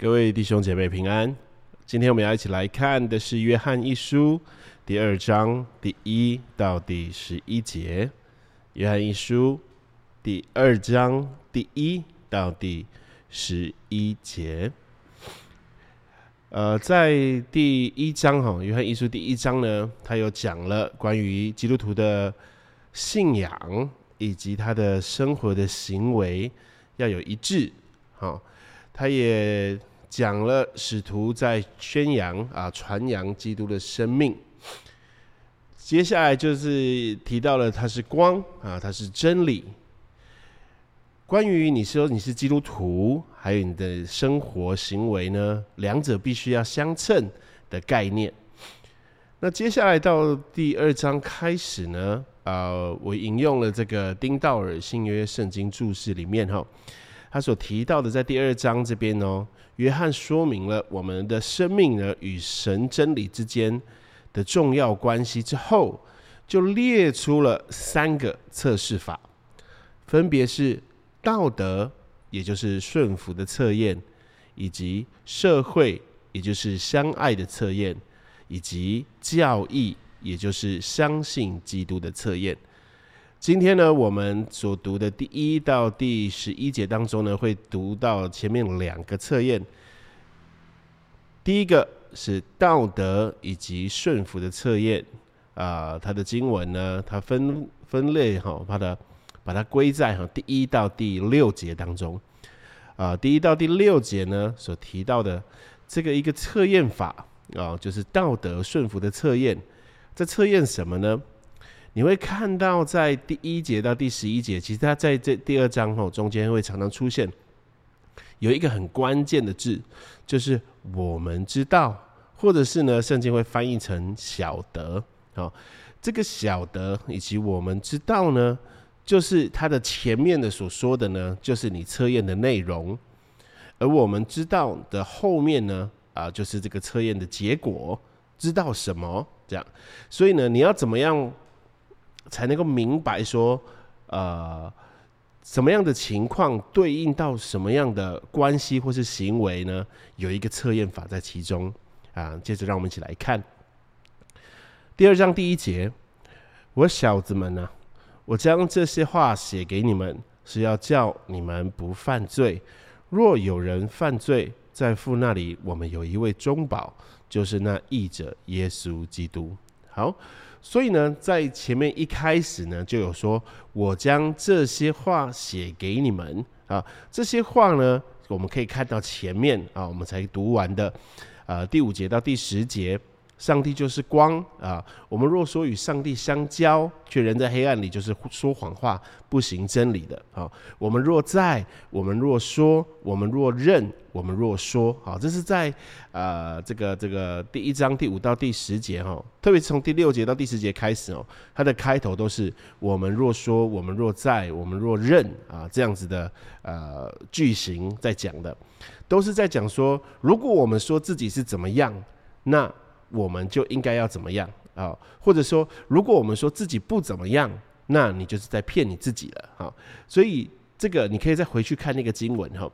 各位弟兄姐妹平安。今天我们要一起来看的是《约翰一书》第二章第一到第十一节。《约翰一书》第二章第一到第十一节。呃，在第一章哈，《约翰一书》第一章呢，他有讲了关于基督徒的信仰以及他的生活的行为要有一致。好，他也。讲了使徒在宣扬啊传扬基督的生命，接下来就是提到了他是光啊，他是真理。关于你说你是基督徒，还有你的生活行为呢，两者必须要相称的概念。那接下来到第二章开始呢，啊，我引用了这个丁道尔新约圣经注释里面哈。他所提到的，在第二章这边哦，约翰说明了我们的生命呢与神真理之间的重要关系之后，就列出了三个测试法，分别是道德，也就是顺服的测验；以及社会，也就是相爱的测验；以及教义，也就是相信基督的测验。今天呢，我们所读的第一到第十一节当中呢，会读到前面两个测验。第一个是道德以及顺服的测验啊，它的经文呢，它分分类哈，把它把它归在哈第一到第六节当中啊，第一到第六节呢所提到的这个一个测验法啊，就是道德顺服的测验，在测验什么呢？你会看到，在第一节到第十一节，其实它在这第二章后中间会常常出现有一个很关键的字，就是我们知道，或者是呢，圣经会翻译成晓得。好，这个晓得以及我们知道呢，就是它的前面的所说的呢，就是你测验的内容，而我们知道的后面呢，啊，就是这个测验的结果，知道什么这样。所以呢，你要怎么样？才能够明白说，呃，什么样的情况对应到什么样的关系或是行为呢？有一个测验法在其中啊。接着让我们一起来看第二章第一节：我小子们呢，我将这些话写给你们，是要叫你们不犯罪。若有人犯罪，在父那里，我们有一位中保，就是那义者耶稣基督。好。所以呢，在前面一开始呢，就有说，我将这些话写给你们啊。这些话呢，我们可以看到前面啊，我们才读完的，呃，第五节到第十节。上帝就是光啊！我们若说与上帝相交，却人在黑暗里，就是说谎话，不行真理的啊！我们若在，我们若说，我们若认，我们若说，好，这是在呃这个这个第一章第五到第十节哈，特别是从第六节到第十节开始哦，它的开头都是我们若说，我们若在，我们若认啊这样子的呃句型在讲的，都是在讲说，如果我们说自己是怎么样，那我们就应该要怎么样啊？或者说，如果我们说自己不怎么样，那你就是在骗你自己了哈。所以这个你可以再回去看那个经文哈，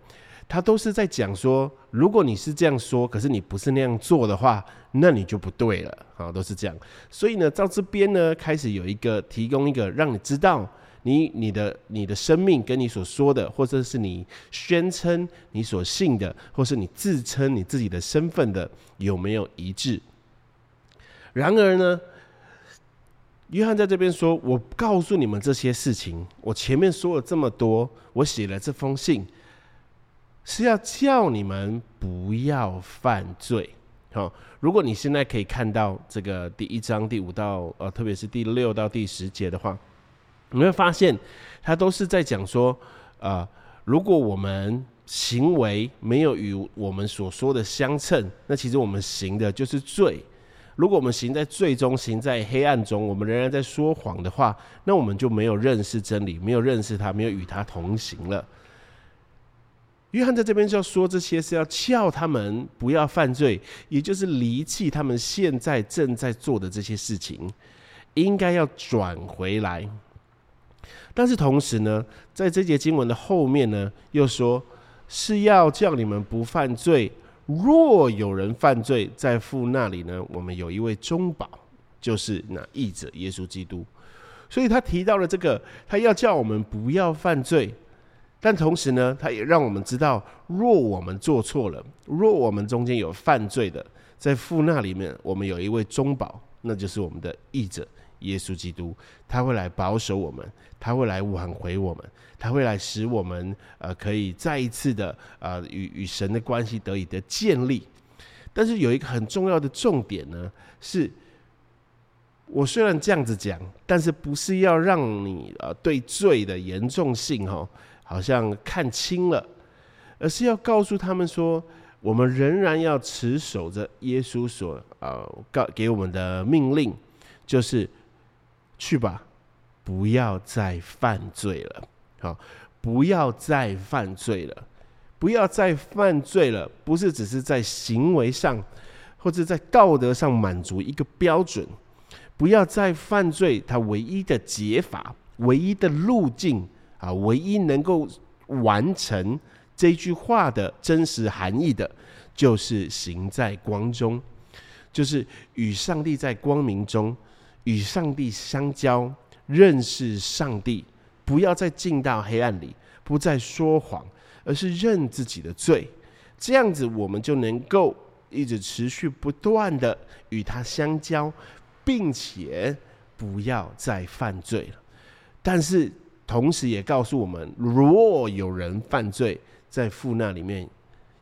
他都是在讲说，如果你是这样说，可是你不是那样做的话，那你就不对了啊，都是这样。所以呢，到这边呢，开始有一个提供一个让你知道你你的你的生命跟你所说的，或者是你宣称你所信的，或是你自称你自己的身份的有没有一致。然而呢，约翰在这边说：“我告诉你们这些事情，我前面说了这么多，我写了这封信，是要叫你们不要犯罪。”好，如果你现在可以看到这个第一章第五到呃，特别是第六到第十节的话，你会发现他都是在讲说：啊，如果我们行为没有与我们所说的相称，那其实我们行的就是罪。如果我们行在最终，行在黑暗中，我们仍然在说谎的话，那我们就没有认识真理，没有认识他，没有与他同行了。约翰在这边就要说这些，是要叫他们不要犯罪，也就是离弃他们现在正在做的这些事情，应该要转回来。但是同时呢，在这节经文的后面呢，又说是要叫你们不犯罪。若有人犯罪，在父那里呢，我们有一位中保，就是那义者耶稣基督。所以他提到了这个，他要叫我们不要犯罪，但同时呢，他也让我们知道，若我们做错了，若我们中间有犯罪的，在父那里面，我们有一位中保，那就是我们的义者耶稣基督，他会来保守我们，他会来挽回我们。他会来使我们呃可以再一次的呃与与神的关系得以的建立，但是有一个很重要的重点呢，是我虽然这样子讲，但是不是要让你呃对罪的严重性哈好像看清了，而是要告诉他们说，我们仍然要持守着耶稣所呃告给我们的命令，就是去吧，不要再犯罪了。好，不要再犯罪了，不要再犯罪了。不是只是在行为上，或者在道德上满足一个标准，不要再犯罪。它唯一的解法，唯一的路径啊，唯一能够完成这句话的真实含义的，就是行在光中，就是与上帝在光明中，与上帝相交，认识上帝。不要再进到黑暗里，不再说谎，而是认自己的罪。这样子，我们就能够一直持续不断的与他相交，并且不要再犯罪了。但是，同时也告诉我们，若有人犯罪，在父那里面，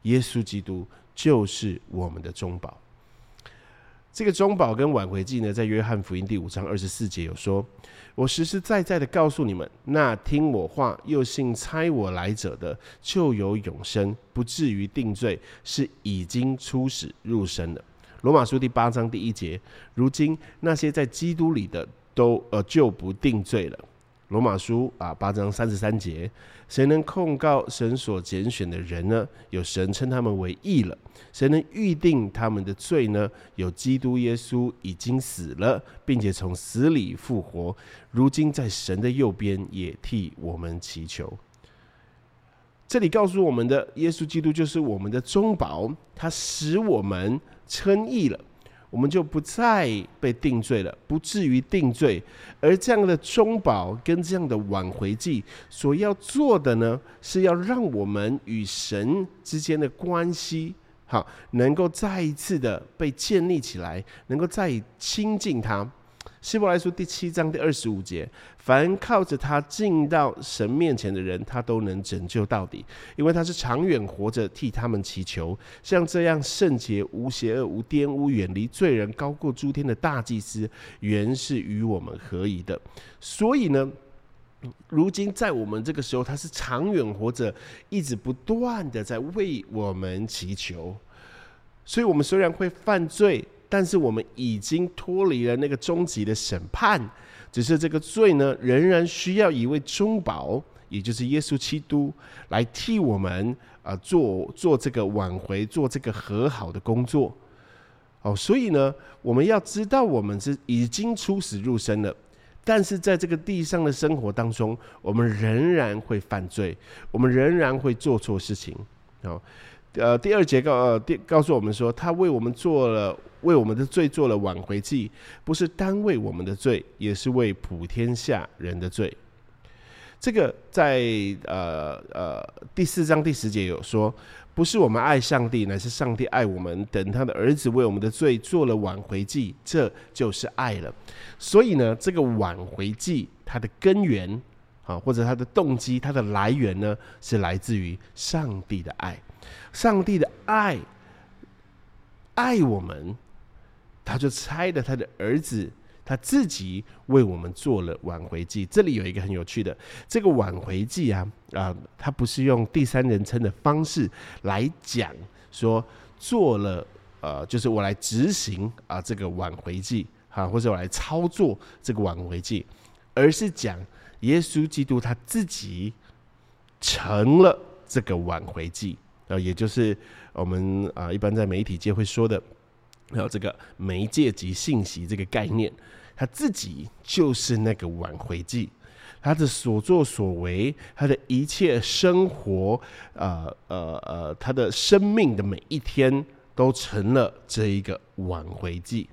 耶稣基督就是我们的中保。这个中宝跟挽回记呢，在约翰福音第五章二十四节有说：“我实实在在的告诉你们，那听我话又信猜我来者的，就有永生，不至于定罪，是已经出始入生了。”罗马书第八章第一节：“如今那些在基督里的，都呃就不定罪了。”罗马书啊八章三十三节，谁能控告神所拣选的人呢？有神称他们为义了。谁能预定他们的罪呢？有基督耶稣已经死了，并且从死里复活，如今在神的右边也替我们祈求。这里告诉我们的，耶稣基督就是我们的中保，他使我们称义了。我们就不再被定罪了，不至于定罪。而这样的中保跟这样的挽回祭所要做的呢，是要让我们与神之间的关系，好，能够再一次的被建立起来，能够再亲近他。希伯来书第七章第二十五节：凡靠着他进到神面前的人，他都能拯救到底，因为他是长远活着替他们祈求。像这样圣洁、无邪恶、无玷污、远离罪人、高过诸天的大祭司，原是与我们合宜的。所以呢，如今在我们这个时候，他是长远活着，一直不断的在为我们祈求。所以，我们虽然会犯罪。但是我们已经脱离了那个终极的审判，只是这个罪呢，仍然需要一位中保，也就是耶稣基督来替我们啊做做这个挽回、做这个和好的工作。哦，所以呢，我们要知道，我们是已经出死入生了，但是在这个地上的生活当中，我们仍然会犯罪，我们仍然会做错事情。哦，呃，第二节告呃，第告诉我们说，他为我们做了。为我们的罪做了挽回祭，不是单为我们的罪，也是为普天下人的罪。这个在呃呃第四章第十节有说，不是我们爱上帝，乃是上帝爱我们，等他的儿子为我们的罪做了挽回祭，这就是爱了。所以呢，这个挽回祭它的根源啊，或者它的动机，它的来源呢，是来自于上帝的爱。上帝的爱爱我们。他就猜了他的儿子，他自己为我们做了挽回祭。这里有一个很有趣的，这个挽回祭啊啊，他不是用第三人称的方式来讲说做了呃，就是我来执行啊这个挽回祭啊，或者我来操作这个挽回祭，而是讲耶稣基督他自己成了这个挽回祭也就是我们啊一般在媒体界会说的。还有这个媒介及信息这个概念，他自己就是那个挽回剂。他的所作所为，他的一切生活，呃呃呃，他的生命的每一天，都成了这一个挽回剂。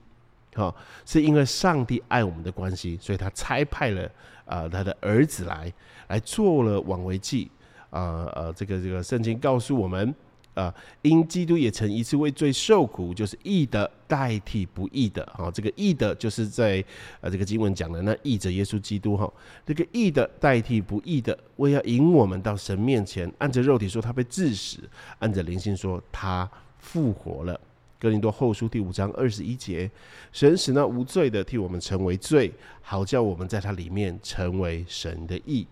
好，是因为上帝爱我们的关系，所以他差派了啊他的儿子来，来做了挽回剂。啊呃，这个这个圣经告诉我们，啊，因基督也曾一次为罪受苦，就是义的代替不义的。好，这个义的，就是在呃这个经文讲的那义者耶稣基督哈，这个义的代替不义的，为要引我们到神面前，按着肉体说他被致死，按着灵性说他复活了。哥林多后书第五章二十一节，神使那无罪的替我们成为罪，好叫我们在他里面成为神的义。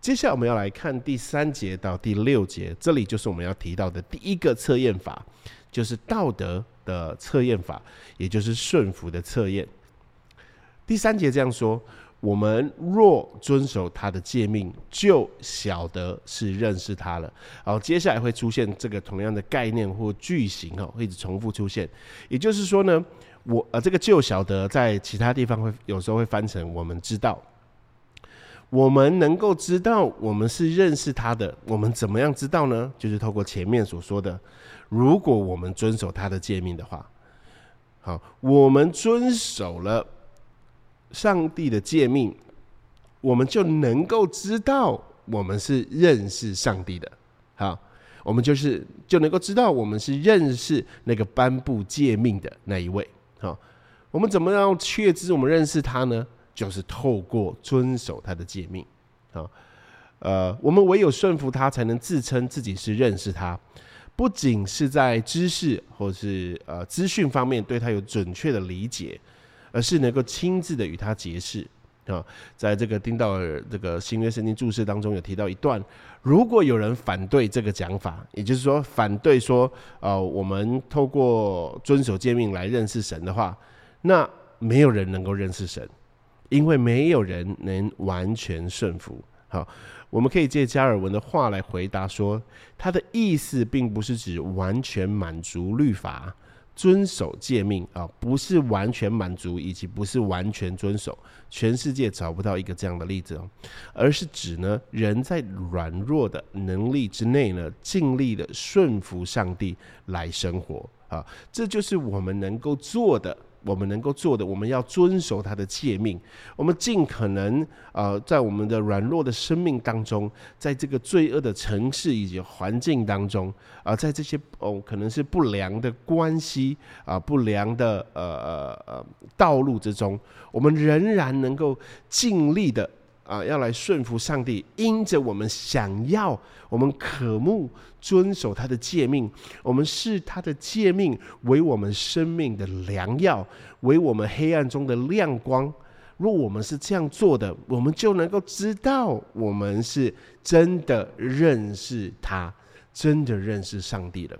接下来我们要来看第三节到第六节，这里就是我们要提到的第一个测验法，就是道德的测验法，也就是顺服的测验。第三节这样说。我们若遵守他的诫命，就晓得是认识他了。好，接下来会出现这个同样的概念或句型哦，会一直重复出现。也就是说呢，我呃，这个就晓得在其他地方会有时候会翻成我们知道，我们能够知道我们是认识他的。我们怎么样知道呢？就是透过前面所说的，如果我们遵守他的诫命的话，好，我们遵守了。上帝的诫命，我们就能够知道我们是认识上帝的。好，我们就是就能够知道我们是认识那个颁布诫命的那一位。好，我们怎么样确知我们认识他呢？就是透过遵守他的诫命。啊，呃，我们唯有顺服他，才能自称自己是认识他。不仅是在知识或是呃资讯方面对他有准确的理解。而是能够亲自的与他结识啊，在这个丁道尔这个新约圣经注释当中有提到一段，如果有人反对这个讲法，也就是说反对说，呃，我们透过遵守诫命来认识神的话，那没有人能够认识神，因为没有人能完全顺服。好，我们可以借加尔文的话来回答说，他的意思并不是指完全满足律法。遵守诫命啊，不是完全满足，以及不是完全遵守，全世界找不到一个这样的例子哦，而是指呢，人在软弱的能力之内呢，尽力的顺服上帝来生活啊，这就是我们能够做的。我们能够做的，我们要遵守他的诫命。我们尽可能呃，在我们的软弱的生命当中，在这个罪恶的城市以及环境当中啊，在这些哦可能是不良的关系啊、不良的呃呃呃道路之中，我们仍然能够尽力的。啊，要来顺服上帝，因着我们想要，我们渴慕遵守他的诫命，我们视他的诫命为我们生命的良药，为我们黑暗中的亮光。若我们是这样做的，我们就能够知道，我们是真的认识他，真的认识上帝了。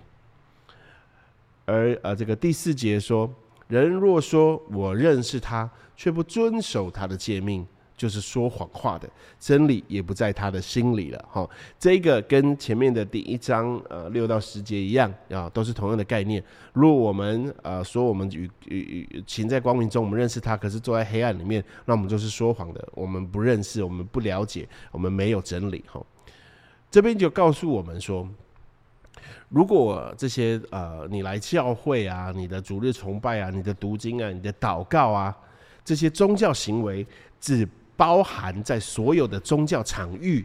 而呃，这个第四节说，人若说我认识他，却不遵守他的诫命。就是说谎话的真理也不在他的心里了，哈，这个跟前面的第一章呃六到十节一样啊，都是同样的概念。如果我们呃说我们与与与行在光明中，我们认识他，可是坐在黑暗里面，那我们就是说谎的。我们不认识，我们不了解，我们没有真理，哈。这边就告诉我们说，如果这些呃你来教会啊，你的主日崇拜啊，你的读经啊，你的祷告啊，这些宗教行为只包含在所有的宗教场域，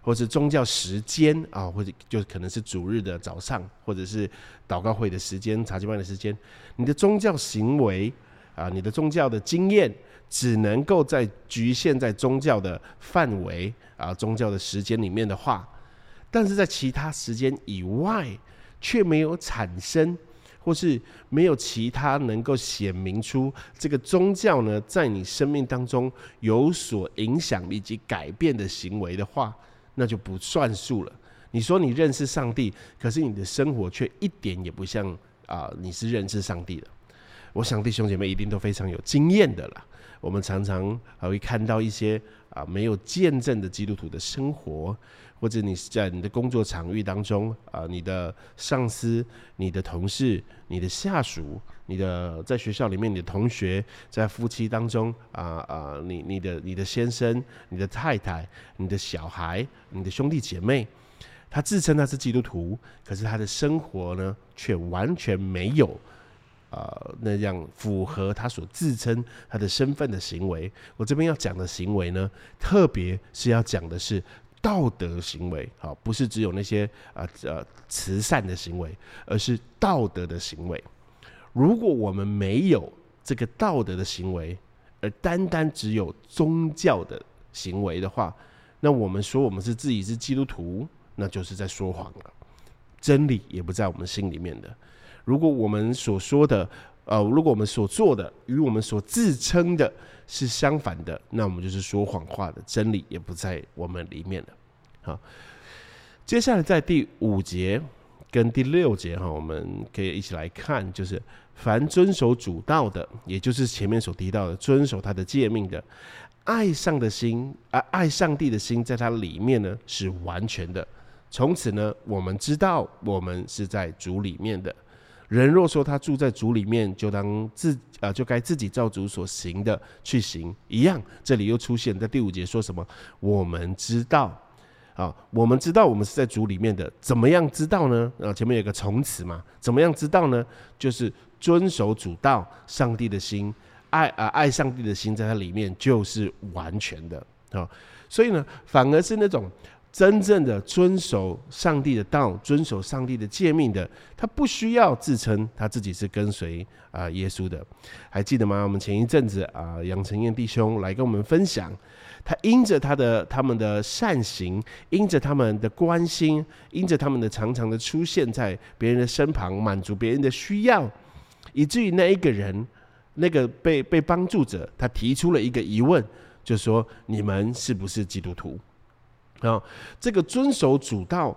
或是宗教时间啊，或者就可能是主日的早上，或者是祷告会的时间、查经班的时间。你的宗教行为啊，你的宗教的经验，只能够在局限在宗教的范围啊、宗教的时间里面的话，但是在其他时间以外，却没有产生。或是没有其他能够显明出这个宗教呢，在你生命当中有所影响以及改变的行为的话，那就不算数了。你说你认识上帝，可是你的生活却一点也不像啊，你是认识上帝的。我想弟兄姐妹一定都非常有经验的了。我们常常还会看到一些啊没有见证的基督徒的生活，或者你在你的工作场域当中啊，你的上司、你的同事、你的下属、你的在学校里面你的同学，在夫妻当中啊啊，你你的你的先生、你的太太、你的小孩、你的兄弟姐妹。他自称他是基督徒，可是他的生活呢，却完全没有，呃，那样符合他所自称他的身份的行为。我这边要讲的行为呢，特别是要讲的是道德行为，好，不是只有那些啊呃慈善的行为，而是道德的行为。如果我们没有这个道德的行为，而单单只有宗教的行为的话，那我们说我们是自己是基督徒。那就是在说谎了，真理也不在我们心里面的。如果我们所说的，呃，如果我们所做的与我们所自称的是相反的，那我们就是说谎话的，真理也不在我们里面了。好，接下来在第五节跟第六节哈，我们可以一起来看，就是凡遵守主道的，也就是前面所提到的遵守他的诫命的，爱上的心啊，爱上帝的心，在他里面呢是完全的。从此呢，我们知道我们是在主里面的。人若说他住在主里面，就当自啊，就该自己照主所行的去行。一样，这里又出现在第五节说什么？我们知道啊，我们知道我们是在主里面的。怎么样知道呢？啊，前面有个从词嘛。怎么样知道呢？就是遵守主道，上帝的心爱啊，爱上帝的心在它里面就是完全的啊。所以呢，反而是那种。真正的遵守上帝的道、遵守上帝的诫命的，他不需要自称他自己是跟随啊耶稣的。还记得吗？我们前一阵子啊，杨成燕弟兄来跟我们分享，他因着他的他们的善行，因着他们的关心，因着他们的常常的出现在别人的身旁，满足别人的需要，以至于那一个人，那个被被帮助者，他提出了一个疑问，就说：你们是不是基督徒？啊，这个遵守主道、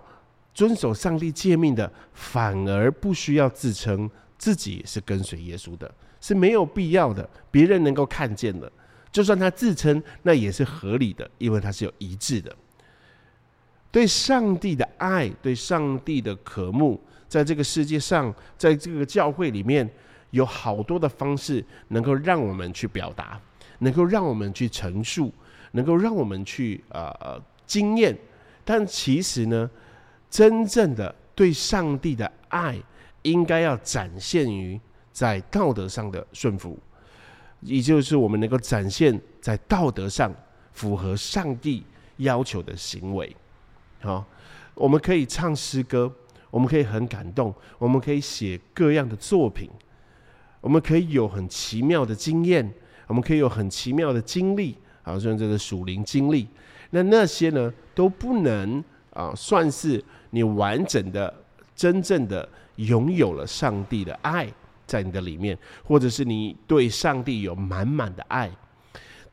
遵守上帝诫命的，反而不需要自称自己是跟随耶稣的，是没有必要的。别人能够看见的，就算他自称，那也是合理的，因为他是有一致的。对上帝的爱，对上帝的渴慕，在这个世界上，在这个教会里面，有好多的方式能够让我们去表达，能够让我们去陈述，能够让我们去呃呃。经验，但其实呢，真正的对上帝的爱，应该要展现于在道德上的顺服，也就是我们能够展现在道德上符合上帝要求的行为。好，我们可以唱诗歌，我们可以很感动，我们可以写各样的作品，我们可以有很奇妙的经验，我们可以有很奇妙的经历，好像这个属灵经历。那那些呢都不能啊，算是你完整的、真正的拥有了上帝的爱在你的里面，或者是你对上帝有满满的爱。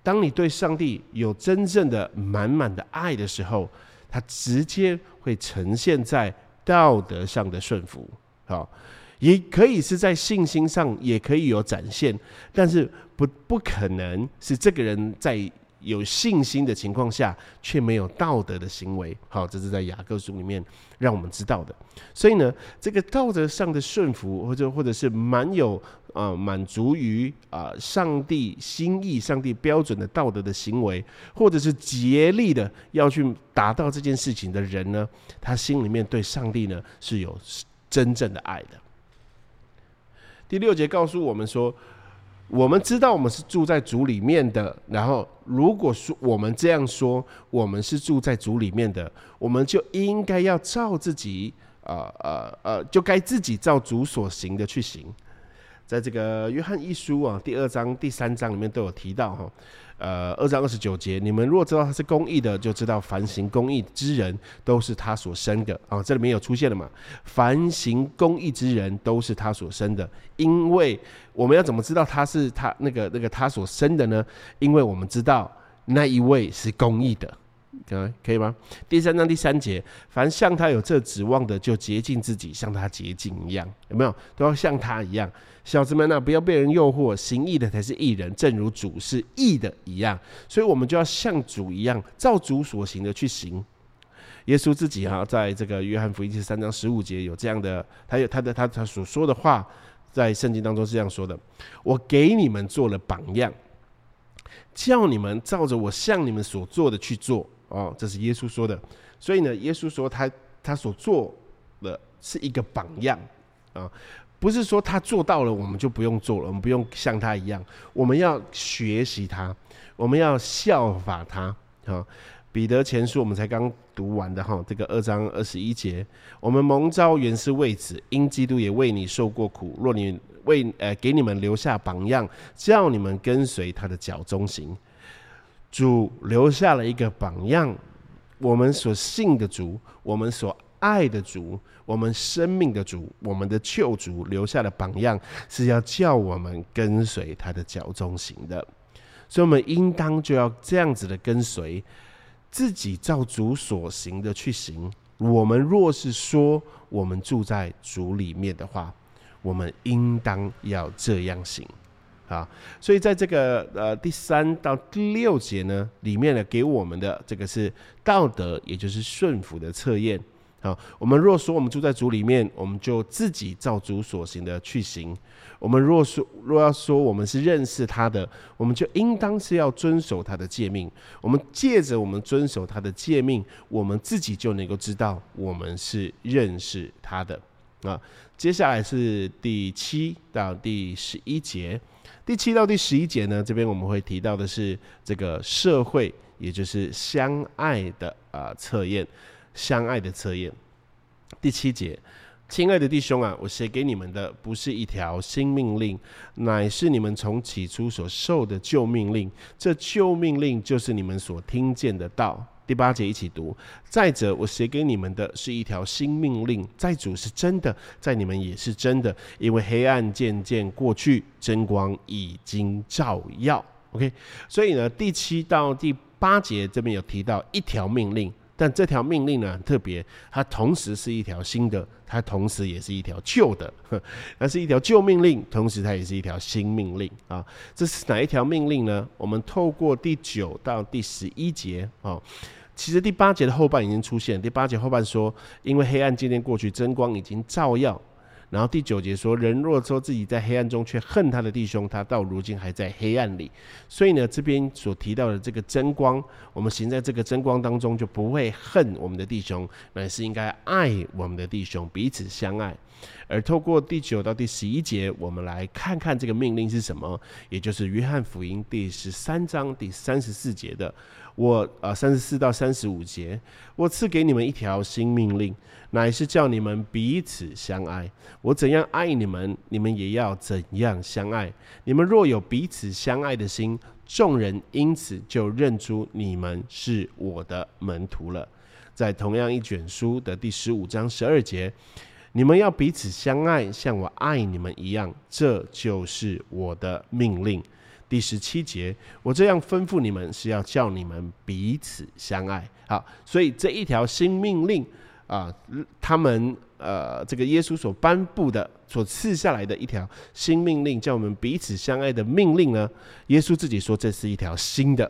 当你对上帝有真正的满满的爱的时候，它直接会呈现在道德上的顺服，好，也可以是在信心上也可以有展现，但是不不可能是这个人在。有信心的情况下，却没有道德的行为，好，这是在雅各书里面让我们知道的。所以呢，这个道德上的顺服，或者或者是蛮有啊满足于啊上帝心意、上帝标准的道德的行为，或者是竭力的要去达到这件事情的人呢，他心里面对上帝呢是有真正的爱的。第六节告诉我们说。我们知道我们是住在主里面的，然后如果说我们这样说，我们是住在主里面的，我们就应该要照自己，呃呃呃，就该自己照主所行的去行。在这个约翰一书啊，第二章、第三章里面都有提到哈。呃，二章二十九节，你们若知道他是公义的，就知道凡行公义之人都是他所生的啊。这里面有出现了嘛？凡行公义之人都是他所生的，因为我们要怎么知道他是他那个那个他所生的呢？因为我们知道那一位是公义的可可以吗？第三章第三节，凡像他有这指望的，就洁净自己，像他洁净一样，有没有？都要像他一样。小子们呢，不要被人诱惑，行义的才是义人，正如主是义的一样。所以，我们就要像主一样，照主所行的去行。耶稣自己哈，在这个约翰福音第三章十五节有这样的，他有他的他他所说的话，在圣经当中是这样说的：“我给你们做了榜样，叫你们照着我向你们所做的去做。”哦，这是耶稣说的。所以呢，耶稣说他他所做的是一个榜样啊，不是说他做到了我们就不用做了，我们不用像他一样，我们要学习他，我们要效法他啊。彼得前书我们才刚读完的哈，这个二章二十一节，我们蒙召原是为子，因基督也为你受过苦，若你为呃给你们留下榜样，叫你们跟随他的脚中行。主留下了一个榜样，我们所信的主，我们所爱的主，我们生命的主，我们的救主留下的榜样，是要叫我们跟随他的脚中行的，所以，我们应当就要这样子的跟随，自己照主所行的去行。我们若是说我们住在主里面的话，我们应当要这样行。啊，所以在这个呃第三到第六节呢，里面呢给我们的这个是道德，也就是顺服的测验。好，我们若说我们住在主里面，我们就自己照主所行的去行；我们若说若要说我们是认识他的，我们就应当是要遵守他的诫命。我们借着我们遵守他的诫命，我们自己就能够知道我们是认识他的。啊，接下来是第七到第十一节。第七到第十一节呢，这边我们会提到的是这个社会，也就是相爱的啊测验，相爱的测验。第七节，亲爱的弟兄啊，我写给你们的不是一条新命令，乃是你们从起初所受的旧命令。这旧命令就是你们所听见的道。第八节一起读。再者，我写给你们的是一条新命令，在主是真的，在你们也是真的，因为黑暗渐渐过去，真光已经照耀。OK，所以呢，第七到第八节这边有提到一条命令。但这条命令呢很特别，它同时是一条新的，它同时也是一条旧的，它是一条旧命令，同时它也是一条新命令啊。这是哪一条命令呢？我们透过第九到第十一节啊，其实第八节的后半已经出现，第八节后半说，因为黑暗渐渐过去，真光已经照耀。然后第九节说，人若说自己在黑暗中，却恨他的弟兄，他到如今还在黑暗里。所以呢，这边所提到的这个真光，我们行在这个真光当中，就不会恨我们的弟兄，乃是应该爱我们的弟兄，彼此相爱。而透过第九到第十一节，我们来看看这个命令是什么，也就是约翰福音第十三章第三十四节的。我呃三十四到三十五节，我赐给你们一条新命令。乃是叫你们彼此相爱。我怎样爱你们，你们也要怎样相爱。你们若有彼此相爱的心，众人因此就认出你们是我的门徒了。在同样一卷书的第十五章十二节，你们要彼此相爱，像我爱你们一样，这就是我的命令。第十七节，我这样吩咐你们，是要叫你们彼此相爱。好，所以这一条新命令。啊，他们呃，这个耶稣所颁布的、所赐下来的一条新命令，叫我们彼此相爱的命令呢？耶稣自己说这是一条新的。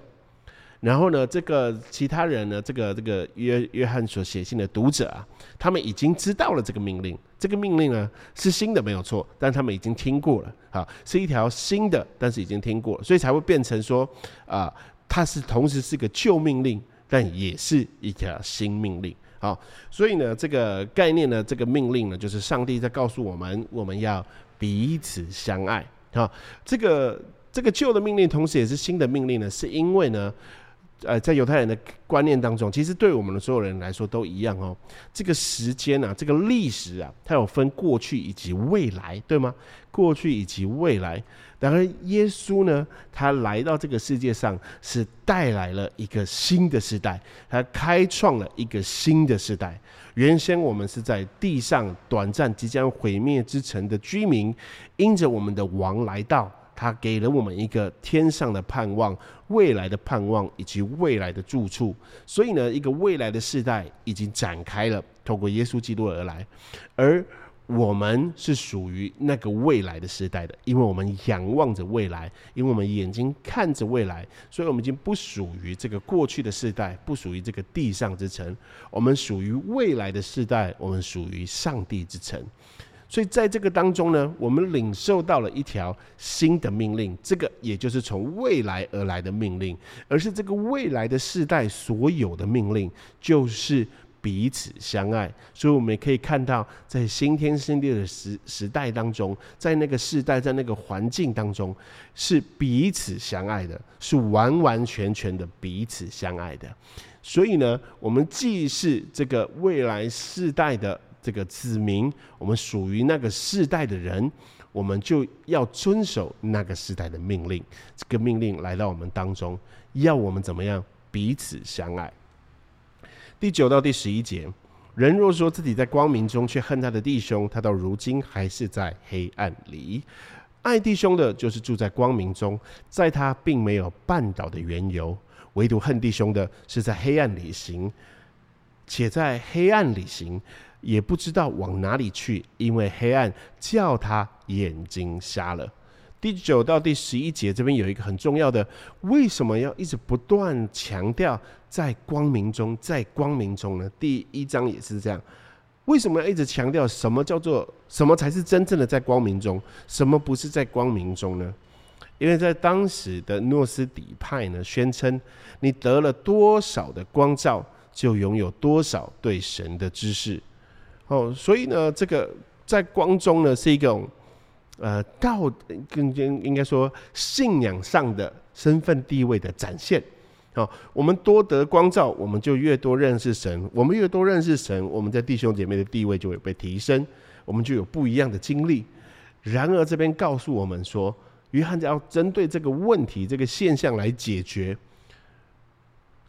然后呢，这个其他人呢，这个这个约约翰所写信的读者啊，他们已经知道了这个命令。这个命令呢是新的，没有错，但他们已经听过了。好，是一条新的，但是已经听过了，所以才会变成说啊，它是同时是个旧命令，但也是一条新命令。好，所以呢，这个概念呢，这个命令呢，就是上帝在告诉我们，我们要彼此相爱。好，这个这个旧的命令，同时也是新的命令呢，是因为呢。呃，在犹太人的观念当中，其实对我们的所有人来说都一样哦。这个时间啊，这个历史啊，它有分过去以及未来，对吗？过去以及未来。然而，耶稣呢，他来到这个世界上，是带来了一个新的时代，他开创了一个新的时代。原先我们是在地上短暂即将毁灭之城的居民，因着我们的王来到。他给了我们一个天上的盼望、未来的盼望以及未来的住处。所以呢，一个未来的世代已经展开了，透过耶稣基督而来，而。我们是属于那个未来的时代的，因为我们仰望着未来，因为我们眼睛看着未来，所以我们已经不属于这个过去的世代，不属于这个地上之城，我们属于未来的世代，我们属于上帝之城。所以在这个当中呢，我们领受到了一条新的命令，这个也就是从未来而来的命令，而是这个未来的世代所有的命令，就是。彼此相爱，所以我们也可以看到，在新天新地的时时代当中，在那个世代，在那个环境当中，是彼此相爱的，是完完全全的彼此相爱的。所以呢，我们既是这个未来世代的这个子民，我们属于那个世代的人，我们就要遵守那个时代的命令。这个命令来到我们当中，要我们怎么样彼此相爱？第九到第十一节，人若说自己在光明中，却恨他的弟兄，他到如今还是在黑暗里。爱弟兄的，就是住在光明中，在他并没有绊倒的缘由；唯独恨弟兄的，是在黑暗里行，且在黑暗里行，也不知道往哪里去，因为黑暗叫他眼睛瞎了。第九到第十一节这边有一个很重要的，为什么要一直不断强调在光明中，在光明中呢？第一章也是这样，为什么要一直强调什么叫做什么才是真正的在光明中，什么不是在光明中呢？因为在当时的诺斯底派呢，宣称你得了多少的光照，就拥有多少对神的知识。哦，所以呢，这个在光中呢是一种。呃，道更应应该说信仰上的身份地位的展现，好，我们多得光照，我们就越多认识神，我们越多认识神，我们在弟兄姐妹的地位就会被提升，我们就有不一样的经历。然而这边告诉我们说，约翰要针对这个问题、这个现象来解决。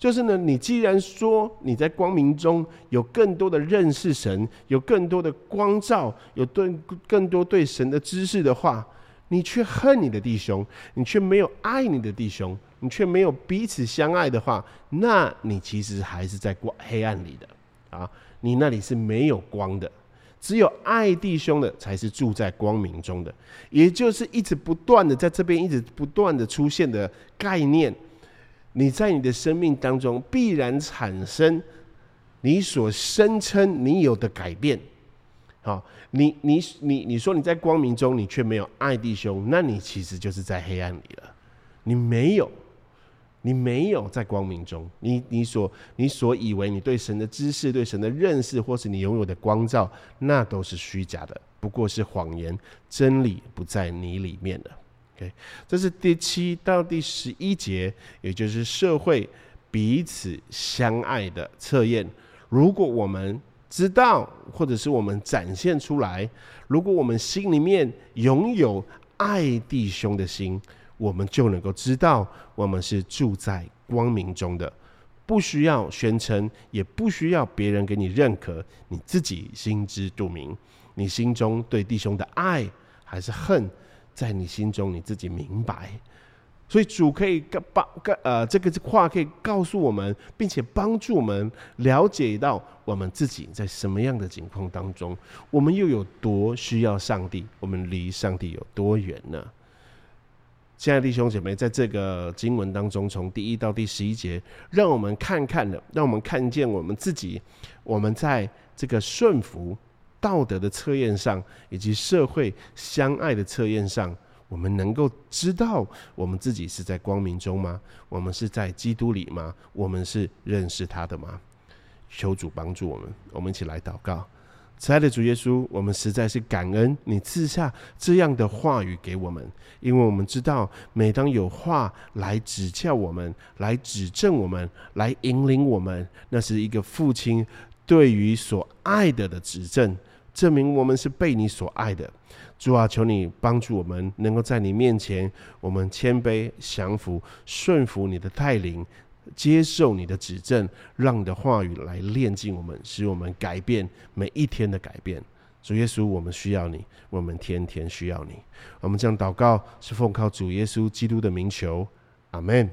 就是呢，你既然说你在光明中有更多的认识神，有更多的光照，有对更多对神的知识的话，你却恨你的弟兄，你却没有爱你的弟兄，你却没有彼此相爱的话，那你其实还是在光黑暗里的啊！你那里是没有光的，只有爱弟兄的才是住在光明中的，也就是一直不断的在这边一直不断的出现的概念。你在你的生命当中必然产生你所声称你有的改变，好，你你你你说你在光明中，你却没有爱弟兄，那你其实就是在黑暗里了。你没有，你没有在光明中，你你所你所以为你对神的知识、对神的认识，或是你拥有的光照，那都是虚假的，不过是谎言，真理不在你里面了。OK，这是第七到第十一节，也就是社会彼此相爱的测验。如果我们知道，或者是我们展现出来，如果我们心里面拥有爱弟兄的心，我们就能够知道，我们是住在光明中的，不需要宣称，也不需要别人给你认可，你自己心知肚明，你心中对弟兄的爱还是恨。在你心中，你自己明白，所以主可以告帮告呃，这个话可以告诉我们，并且帮助我们了解到我们自己在什么样的境况当中，我们又有多需要上帝，我们离上帝有多远呢？亲爱的弟兄姐妹，在这个经文当中，从第一到第十一节，让我们看看的，让我们看见我们自己，我们在这个顺服。道德的测验上，以及社会相爱的测验上，我们能够知道我们自己是在光明中吗？我们是在基督里吗？我们是认识他的吗？求主帮助我们，我们一起来祷告。慈爱的主耶稣，我们实在是感恩你赐下这样的话语给我们，因为我们知道，每当有话来指教我们、来指正我们、来引领我们，那是一个父亲对于所爱的的指正。证明我们是被你所爱的，主啊，求你帮助我们，能够在你面前，我们谦卑降服、顺服你的带领，接受你的指正，让你的话语来炼净我们，使我们改变每一天的改变。主耶稣，我们需要你，我们天天需要你。我们这样祷告，是奉靠主耶稣基督的名求，阿门。